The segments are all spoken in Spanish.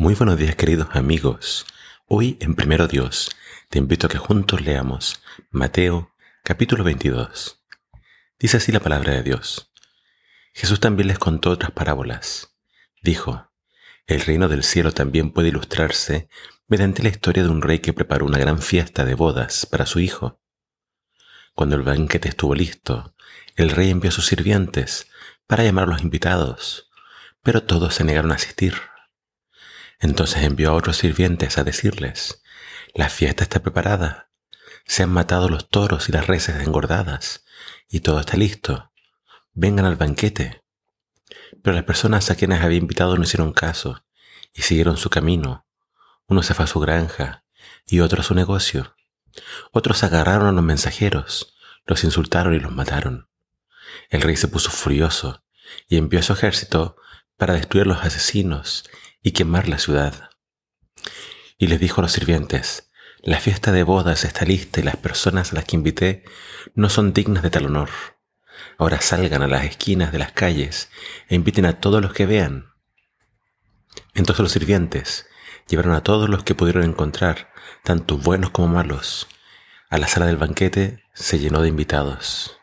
Muy buenos días queridos amigos. Hoy en Primero Dios te invito a que juntos leamos Mateo capítulo 22. Dice así la palabra de Dios. Jesús también les contó otras parábolas. Dijo, el reino del cielo también puede ilustrarse mediante la historia de un rey que preparó una gran fiesta de bodas para su hijo. Cuando el banquete estuvo listo, el rey envió a sus sirvientes para llamar a los invitados, pero todos se negaron a asistir. Entonces envió a otros sirvientes a decirles, la fiesta está preparada, se han matado los toros y las reses engordadas, y todo está listo, vengan al banquete. Pero las personas a quienes había invitado no hicieron caso, y siguieron su camino. Uno se fue a su granja, y otro a su negocio. Otros agarraron a los mensajeros, los insultaron y los mataron. El rey se puso furioso, y envió a su ejército para destruir a los asesinos y quemar la ciudad. Y les dijo a los sirvientes, la fiesta de bodas está lista y las personas a las que invité no son dignas de tal honor. Ahora salgan a las esquinas de las calles e inviten a todos los que vean. Entonces los sirvientes llevaron a todos los que pudieron encontrar, tanto buenos como malos. A la sala del banquete se llenó de invitados.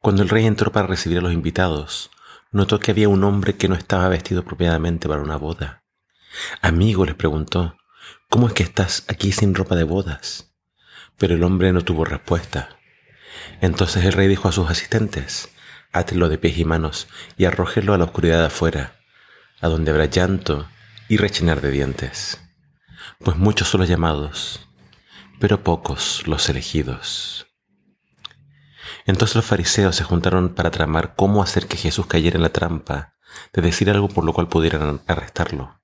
Cuando el rey entró para recibir a los invitados, notó que había un hombre que no estaba vestido apropiadamente para una boda. Amigo, les preguntó, ¿cómo es que estás aquí sin ropa de bodas? Pero el hombre no tuvo respuesta. Entonces el rey dijo a sus asistentes, átelo de pies y manos y arrójelo a la oscuridad de afuera, a donde habrá llanto y rechinar de dientes. Pues muchos son los llamados, pero pocos los elegidos. Entonces los fariseos se juntaron para tramar cómo hacer que Jesús cayera en la trampa de decir algo por lo cual pudieran arrestarlo.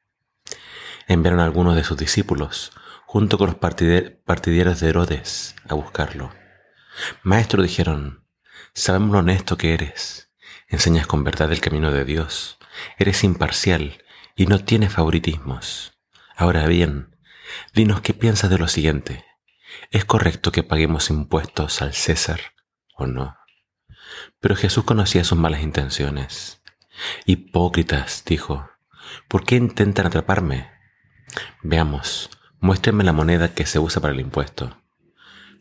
Enviaron a algunos de sus discípulos, junto con los partidarios de Herodes, a buscarlo. Maestro, dijeron, sabemos lo honesto que eres, enseñas con verdad el camino de Dios, eres imparcial y no tienes favoritismos. Ahora bien, dinos qué piensas de lo siguiente. ¿Es correcto que paguemos impuestos al César no. Pero Jesús conocía sus malas intenciones. Hipócritas, dijo, ¿por qué intentan atraparme? Veamos, muéstrenme la moneda que se usa para el impuesto.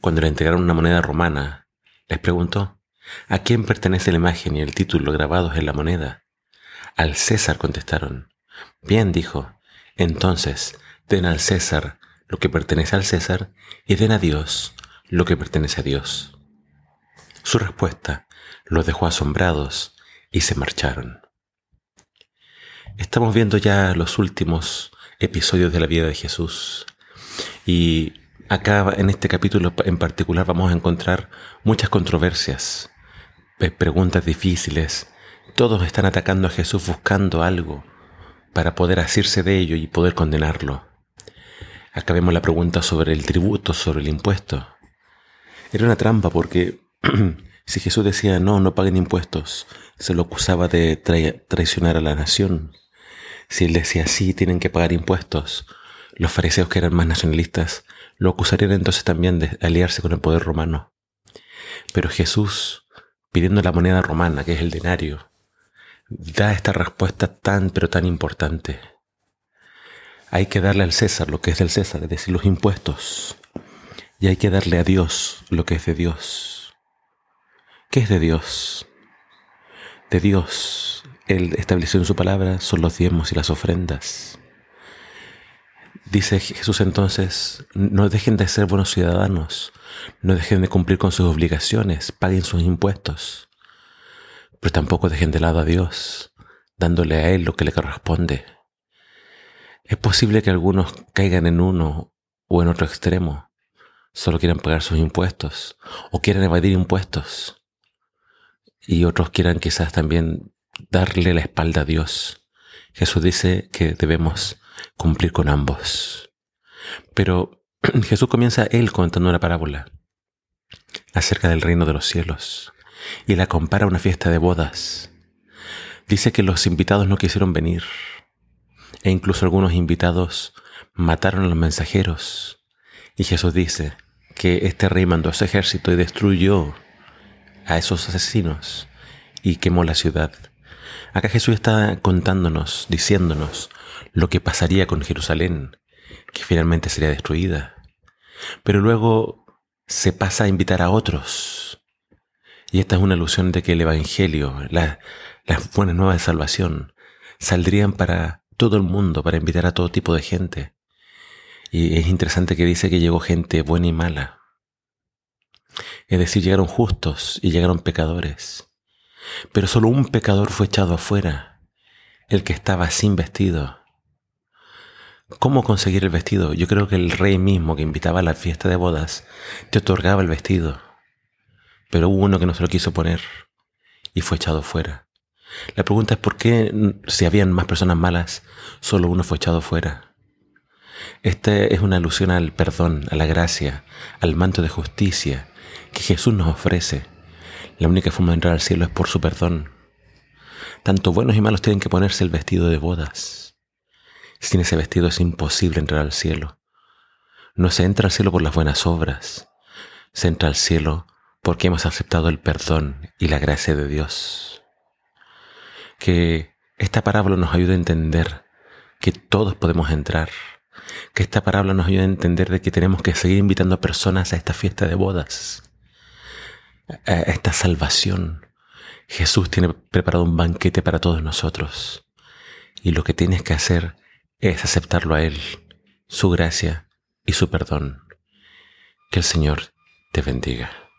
Cuando le entregaron una moneda romana, les preguntó, ¿a quién pertenece la imagen y el título grabados en la moneda? Al César contestaron. Bien, dijo, entonces den al César lo que pertenece al César y den a Dios lo que pertenece a Dios. Su respuesta los dejó asombrados y se marcharon. Estamos viendo ya los últimos episodios de la vida de Jesús y acá en este capítulo en particular vamos a encontrar muchas controversias, preguntas difíciles. Todos están atacando a Jesús buscando algo para poder asirse de ello y poder condenarlo. Acá vemos la pregunta sobre el tributo, sobre el impuesto. Era una trampa porque si Jesús decía no, no paguen impuestos, se lo acusaba de traicionar a la nación. Si él decía sí, tienen que pagar impuestos, los fariseos que eran más nacionalistas lo acusarían entonces también de aliarse con el poder romano. Pero Jesús, pidiendo la moneda romana, que es el denario, da esta respuesta tan pero tan importante. Hay que darle al César lo que es del César, es decir, los impuestos. Y hay que darle a Dios lo que es de Dios. ¿Qué es de Dios? De Dios, Él estableció en su palabra, son los diezmos y las ofrendas. Dice Jesús entonces, no dejen de ser buenos ciudadanos, no dejen de cumplir con sus obligaciones, paguen sus impuestos, pero tampoco dejen de lado a Dios, dándole a Él lo que le corresponde. Es posible que algunos caigan en uno o en otro extremo, solo quieran pagar sus impuestos o quieran evadir impuestos y otros quieran quizás también darle la espalda a Dios. Jesús dice que debemos cumplir con ambos. Pero Jesús comienza él contando una parábola acerca del reino de los cielos y la compara a una fiesta de bodas. Dice que los invitados no quisieron venir e incluso algunos invitados mataron a los mensajeros. Y Jesús dice que este rey mandó a su ejército y destruyó a esos asesinos y quemó la ciudad. Acá Jesús está contándonos, diciéndonos lo que pasaría con Jerusalén, que finalmente sería destruida. Pero luego se pasa a invitar a otros. Y esta es una alusión de que el Evangelio, las buenas nuevas de salvación, saldrían para todo el mundo, para invitar a todo tipo de gente. Y es interesante que dice que llegó gente buena y mala. Es decir, llegaron justos y llegaron pecadores. Pero solo un pecador fue echado afuera, el que estaba sin vestido. ¿Cómo conseguir el vestido? Yo creo que el rey mismo que invitaba a la fiesta de bodas te otorgaba el vestido. Pero hubo uno que no se lo quiso poner y fue echado fuera. La pregunta es por qué si habían más personas malas, solo uno fue echado fuera. Esta es una alusión al perdón, a la gracia, al manto de justicia que Jesús nos ofrece. La única forma de entrar al cielo es por su perdón. Tanto buenos y malos tienen que ponerse el vestido de bodas. Sin ese vestido es imposible entrar al cielo. No se entra al cielo por las buenas obras, se entra al cielo porque hemos aceptado el perdón y la gracia de Dios. Que esta parábola nos ayude a entender que todos podemos entrar, que esta parábola nos ayude a entender de que tenemos que seguir invitando a personas a esta fiesta de bodas, a esta salvación. Jesús tiene preparado un banquete para todos nosotros y lo que tienes que hacer es aceptarlo a Él, su gracia y su perdón. Que el Señor te bendiga.